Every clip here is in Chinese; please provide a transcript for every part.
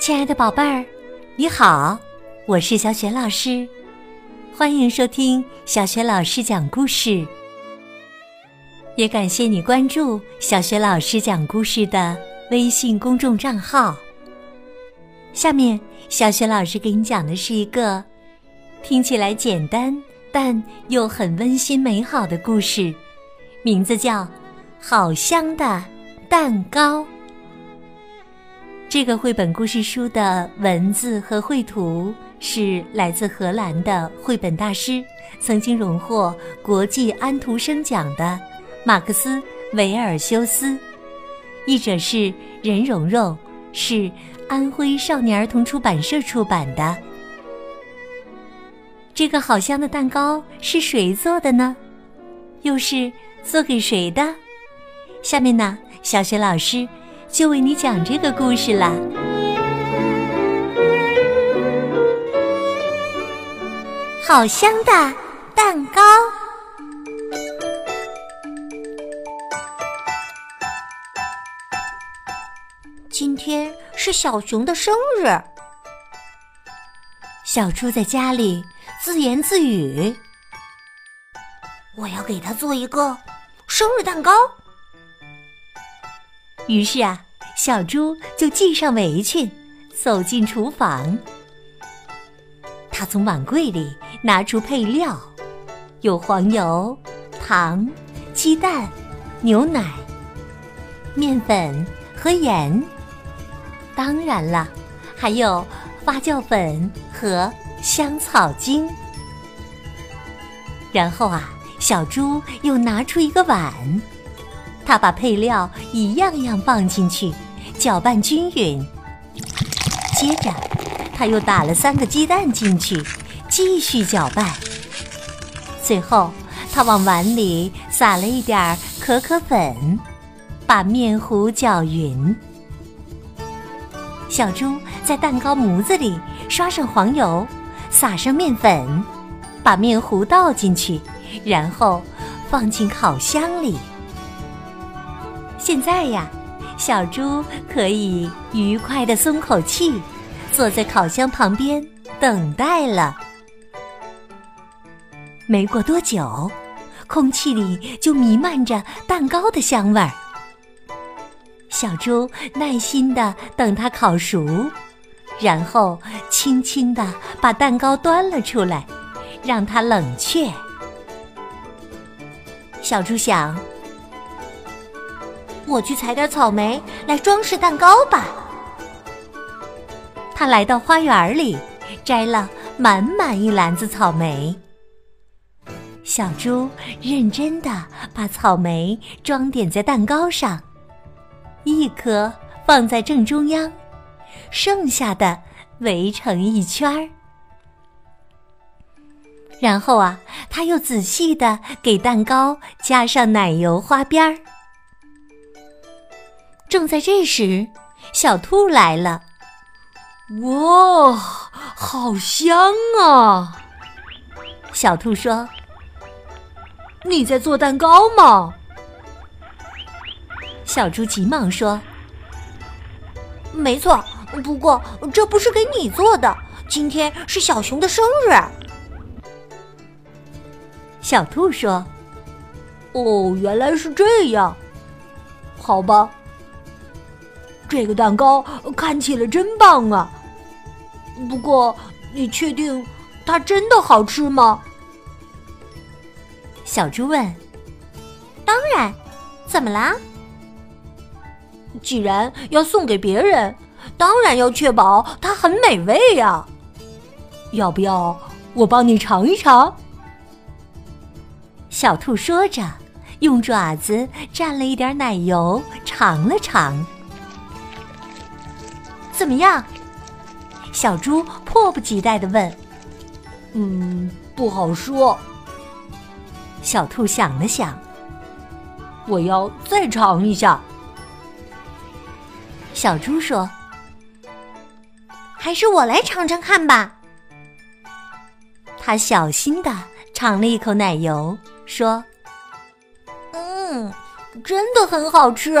亲爱的宝贝儿，你好，我是小雪老师，欢迎收听小雪老师讲故事。也感谢你关注小雪老师讲故事的微信公众账号。下面，小雪老师给你讲的是一个听起来简单但又很温馨美好的故事，名字叫《好香的蛋糕》。这个绘本故事书的文字和绘图是来自荷兰的绘本大师，曾经荣获国际安徒生奖的马克思·维尔修斯，译者是任蓉蓉，是安徽少年儿童出版社出版的。这个好香的蛋糕是谁做的呢？又是做给谁的？下面呢，小雪老师。就为你讲这个故事啦！好香的蛋糕！今天是小熊的生日，小猪在家里自言自语：“我要给他做一个生日蛋糕。”于是啊，小猪就系上围裙，走进厨房。他从碗柜里拿出配料，有黄油、糖、鸡蛋、牛奶、面粉和盐。当然了，还有发酵粉和香草精。然后啊，小猪又拿出一个碗。他把配料一样样放进去，搅拌均匀。接着，他又打了三个鸡蛋进去，继续搅拌。最后，他往碗里撒了一点可可粉，把面糊搅匀。小猪在蛋糕模子里刷上黄油，撒上面粉，把面糊倒进去，然后放进烤箱里。现在呀，小猪可以愉快的松口气，坐在烤箱旁边等待了。没过多久，空气里就弥漫着蛋糕的香味儿。小猪耐心的等它烤熟，然后轻轻的把蛋糕端了出来，让它冷却。小猪想。我去采点草莓来装饰蛋糕吧。他来到花园里，摘了满满一篮子草莓。小猪认真的把草莓装点在蛋糕上，一颗放在正中央，剩下的围成一圈儿。然后啊，他又仔细的给蛋糕加上奶油花边儿。正在这时，小兔来了。哇，好香啊！小兔说：“你在做蛋糕吗？”小猪急忙说：“没错，不过这不是给你做的。今天是小熊的生日。”小兔说：“哦，原来是这样。好吧。”这个蛋糕看起来真棒啊！不过，你确定它真的好吃吗？小猪问。当然，怎么啦？既然要送给别人，当然要确保它很美味呀。要不要我帮你尝一尝？小兔说着，用爪子蘸了一点奶油，尝了尝。怎么样？小猪迫不及待的问。“嗯，不好说。”小兔想了想，“我要再尝一下。”小猪说，“还是我来尝尝看吧。”他小心的尝了一口奶油，说：“嗯，真的很好吃。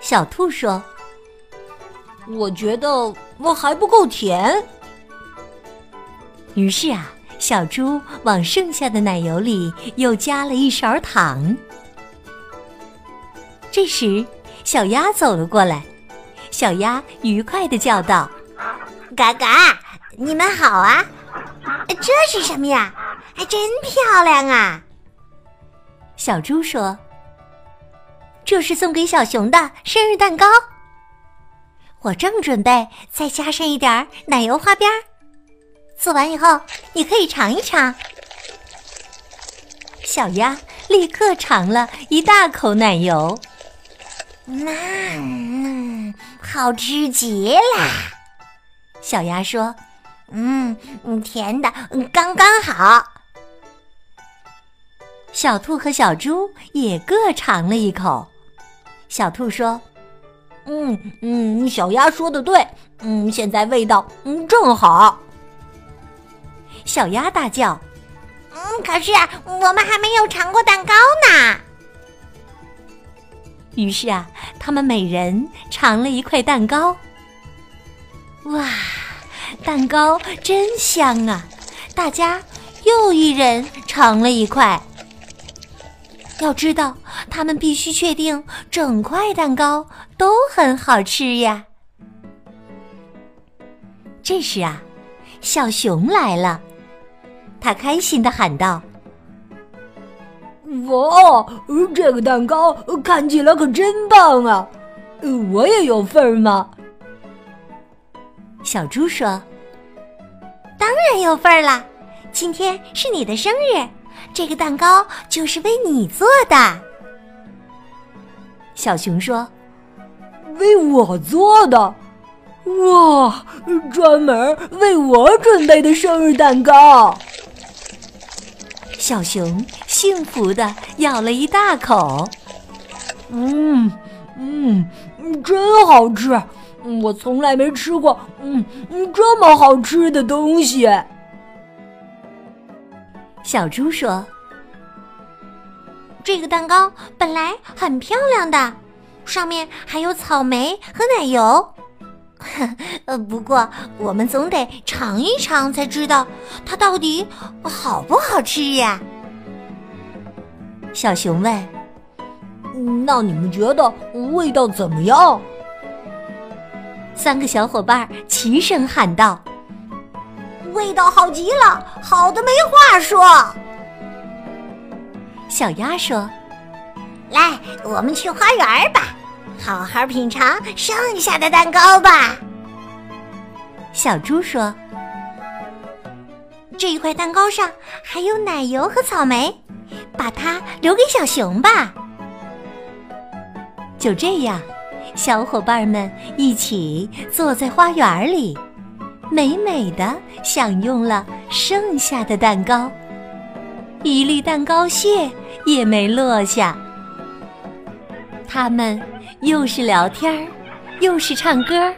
小兔说：“我觉得我还不够甜。”于是啊，小猪往剩下的奶油里又加了一勺糖。这时，小鸭走了过来，小鸭愉快的叫道：“嘎嘎，你们好啊！这是什么呀？还真漂亮啊！”小猪说：“这是送给小熊的生日蛋糕，我正准备再加上一点奶油花边儿。”做完以后，你可以尝一尝。小鸭立刻尝了一大口奶油，嗯，好吃极了。小鸭说：“嗯，甜的刚刚好。”小兔和小猪也各尝了一口。小兔说：“嗯嗯，小鸭说的对，嗯，现在味道嗯正好。”小鸭大叫：“嗯，可是我们还没有尝过蛋糕呢。”于是啊，他们每人尝了一块蛋糕。哇，蛋糕真香啊！大家又一人尝了一块。要知道，他们必须确定整块蛋糕都很好吃呀。这时啊，小熊来了。他开心的喊道：“哇，这个蛋糕看起来可真棒啊！我也有份儿吗？”小猪说：“当然有份儿啦！今天是你的生日，这个蛋糕就是为你做的。”小熊说：“为我做的？哇，专门为我准备的生日蛋糕！”小熊幸福的咬了一大口，嗯嗯，真好吃！我从来没吃过嗯嗯这么好吃的东西。小猪说：“这个蛋糕本来很漂亮的，上面还有草莓和奶油。”呃，不过我们总得尝一尝才知道它到底好不好吃呀。小熊问：“那你们觉得味道怎么样？”三个小伙伴齐声喊道：“味道好极了，好的没话说。”小鸭说：“来，我们去花园吧。”好好品尝剩下的蛋糕吧，小猪说：“这一块蛋糕上还有奶油和草莓，把它留给小熊吧。”就这样，小伙伴们一起坐在花园里，美美的享用了剩下的蛋糕，一粒蛋糕屑也没落下。他们。又是聊天，又是唱歌，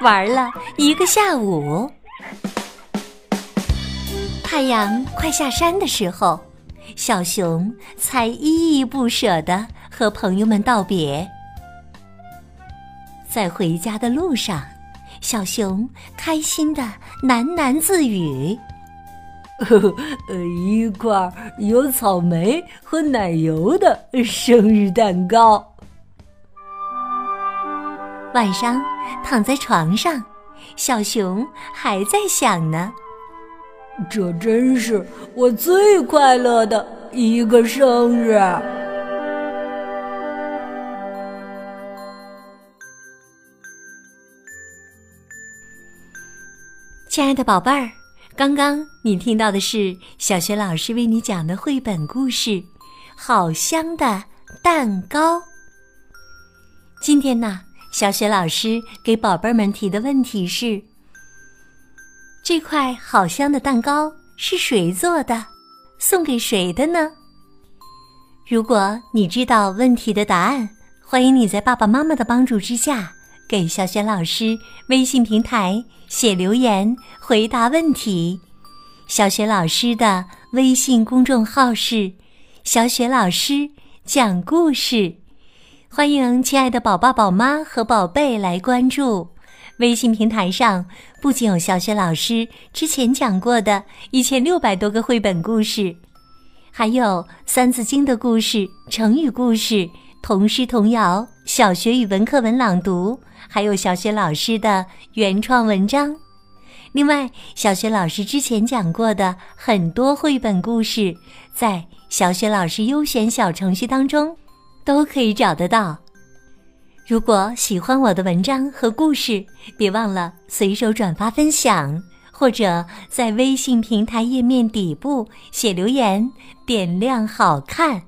玩了一个下午。太阳快下山的时候，小熊才依依不舍地和朋友们道别。在回家的路上，小熊开心的喃喃自语：“呵 呵，一块有草莓和奶油的生日蛋糕。”晚上躺在床上，小熊还在想呢。这真是我最快乐的一个生日。亲爱的宝贝儿，刚刚你听到的是小学老师为你讲的绘本故事《好香的蛋糕》。今天呢？小雪老师给宝贝们提的问题是：这块好香的蛋糕是谁做的？送给谁的呢？如果你知道问题的答案，欢迎你在爸爸妈妈的帮助之下，给小雪老师微信平台写留言回答问题。小雪老师的微信公众号是“小雪老师讲故事，欢迎亲爱的宝爸、宝妈和宝贝来关注。微信平台上不仅有小雪老师之前讲过的一千六百多个绘本故事，还有《三字经》的故事、成语故事、童诗童谣、小学语文课文朗读，还有小雪老师的原创文章。另外，小雪老师之前讲过的很多绘本故事，在小雪老师优选小程序当中都可以找得到。如果喜欢我的文章和故事，别忘了随手转发分享，或者在微信平台页面底部写留言，点亮好看。